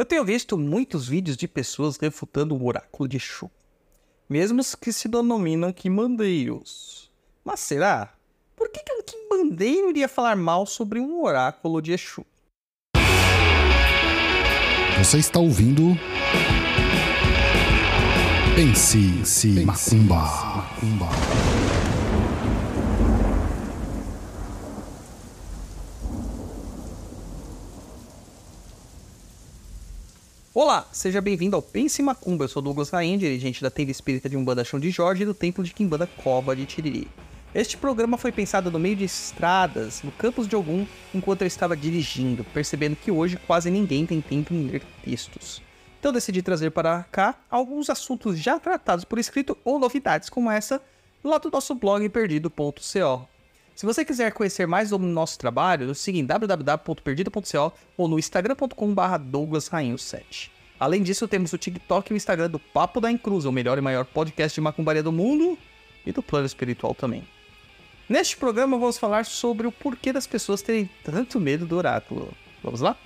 Eu tenho visto muitos vídeos de pessoas refutando o oráculo de Exu, mesmo os que se denominam quimbandeiros. Mas será? Por que, que um quimbandeiro iria falar mal sobre um oráculo de Exu? Você está ouvindo. Pense, se macumba. macumba. Olá, seja bem-vindo ao Pense Macumba. Eu sou Douglas Rain, dirigente da tenda espírita de Umbanda Chão de Jorge e do templo de Quimbanda Cova de Tiriri. Este programa foi pensado no meio de estradas, no campus de Ogum, enquanto eu estava dirigindo, percebendo que hoje quase ninguém tem tempo em ler textos. Então decidi trazer para cá alguns assuntos já tratados por escrito ou novidades como essa lá do nosso blog perdido.co. Se você quiser conhecer mais sobre o nosso trabalho, siga em www.perdido.co ou no instagram.com.br douglasrainho7. Além disso, temos o TikTok e o Instagram do Papo da Encruz, o melhor e maior podcast de macumbaria do mundo e do plano espiritual também. Neste programa vamos falar sobre o porquê das pessoas terem tanto medo do oráculo. Vamos lá?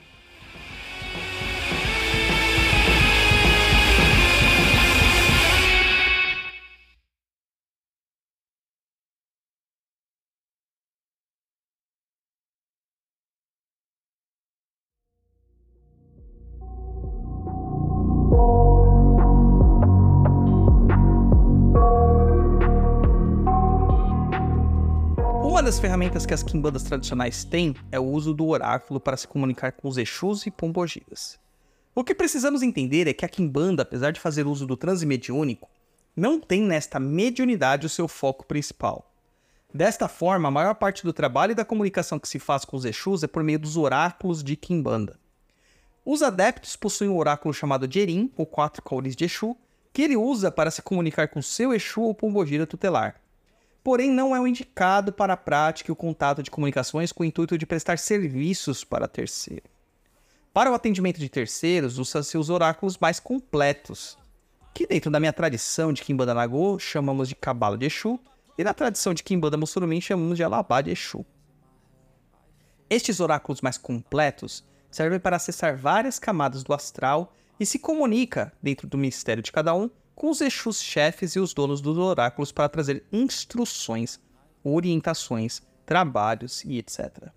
Das ferramentas que as quimbandas tradicionais têm é o uso do oráculo para se comunicar com os Exus e Pombogiras. O que precisamos entender é que a quimbanda, apesar de fazer uso do transe mediúnico, não tem nesta mediunidade o seu foco principal. Desta forma, a maior parte do trabalho e da comunicação que se faz com os Exus é por meio dos oráculos de quimbanda. Os adeptos possuem um oráculo chamado Jerim, ou quatro cores de Exu, que ele usa para se comunicar com seu Exu ou Pombogira tutelar porém não é o indicado para a prática e o contato de comunicações com o intuito de prestar serviços para terceiro. Para o atendimento de terceiros, usa-se os oráculos mais completos, que dentro da minha tradição de Kimbanda Nagô chamamos de Cabalo de Exu, e na tradição de Kimbanda Mussurumim chamamos de Alabá de Exu. Estes oráculos mais completos servem para acessar várias camadas do astral e se comunica, dentro do mistério de cada um, com os Exus chefes e os donos dos oráculos para trazer instruções, orientações, trabalhos e etc.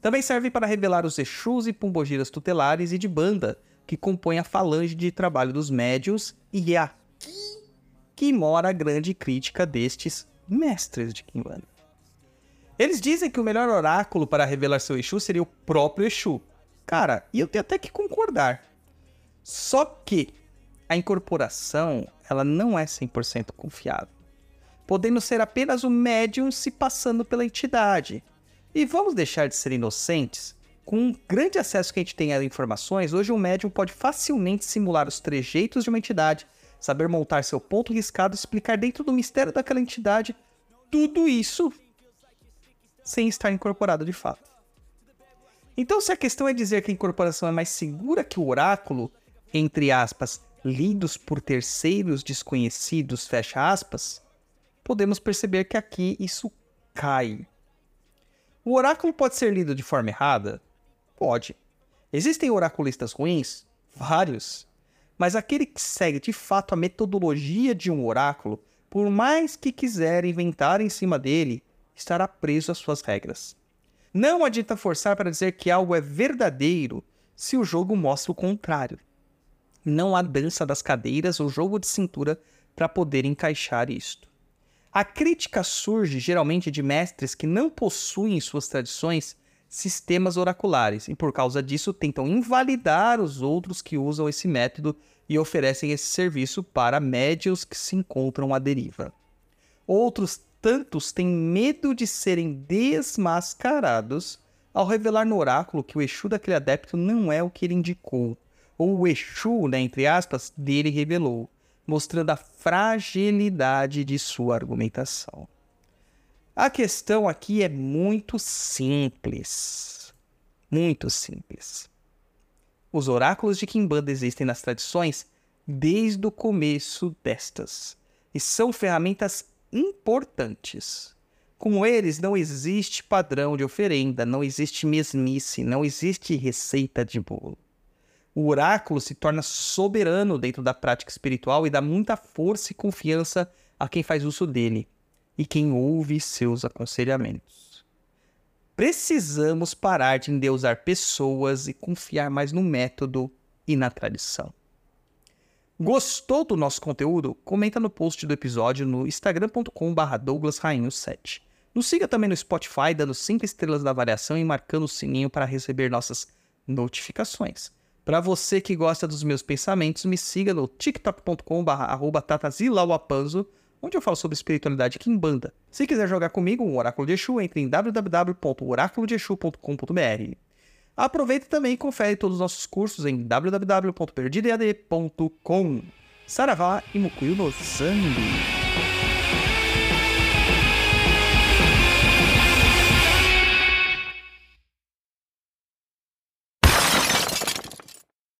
Também serve para revelar os Exus e Pombogiras tutelares e de banda, que compõem a falange de trabalho dos médios, e é aqui que mora a grande crítica destes mestres de Kimbanda. Eles dizem que o melhor oráculo para revelar seu Exu seria o próprio Exu. Cara, e eu tenho até que concordar. Só que a incorporação ela não é 100% confiável, podendo ser apenas o médium se passando pela entidade. E vamos deixar de ser inocentes? Com o grande acesso que a gente tem a informações, hoje um médium pode facilmente simular os trejeitos de uma entidade, saber montar seu ponto riscado e explicar dentro do mistério daquela entidade tudo isso sem estar incorporado de fato. Então, se a questão é dizer que a incorporação é mais segura que o oráculo, entre aspas, lidos por terceiros desconhecidos, fecha aspas, podemos perceber que aqui isso cai. O oráculo pode ser lido de forma errada? Pode. Existem oraculistas ruins? Vários. Mas aquele que segue de fato a metodologia de um oráculo, por mais que quiser inventar em cima dele, estará preso às suas regras. Não adianta forçar para dizer que algo é verdadeiro se o jogo mostra o contrário não há dança das cadeiras ou jogo de cintura para poder encaixar isto. A crítica surge geralmente de mestres que não possuem em suas tradições sistemas oraculares e por causa disso tentam invalidar os outros que usam esse método e oferecem esse serviço para médios que se encontram à deriva. Outros tantos têm medo de serem desmascarados ao revelar no oráculo que o Exu daquele adepto não é o que ele indicou, ou o Exu, né, entre aspas, dele revelou, mostrando a fragilidade de sua argumentação. A questão aqui é muito simples. Muito simples. Os oráculos de Kimbanda existem nas tradições desde o começo destas e são ferramentas importantes. Com eles não existe padrão de oferenda, não existe mesmice, não existe receita de bolo. O oráculo se torna soberano dentro da prática espiritual e dá muita força e confiança a quem faz uso dele e quem ouve seus aconselhamentos. Precisamos parar de endeusar pessoas e confiar mais no método e na tradição. Gostou do nosso conteúdo? Comenta no post do episódio no instagram.com.br douglasrainho7. Nos siga também no Spotify, dando 5 estrelas da avaliação e marcando o sininho para receber nossas notificações. Para você que gosta dos meus pensamentos, me siga no tiktok.com.br tatazilauapanzo, onde eu falo sobre espiritualidade quimbanda. Se quiser jogar comigo um Oráculo de Exu, entre em www.oraculodexu.com.br. Aproveita também e confere todos os nossos cursos em www.perdidead.com. Saravá e Mukuyo no Zambi.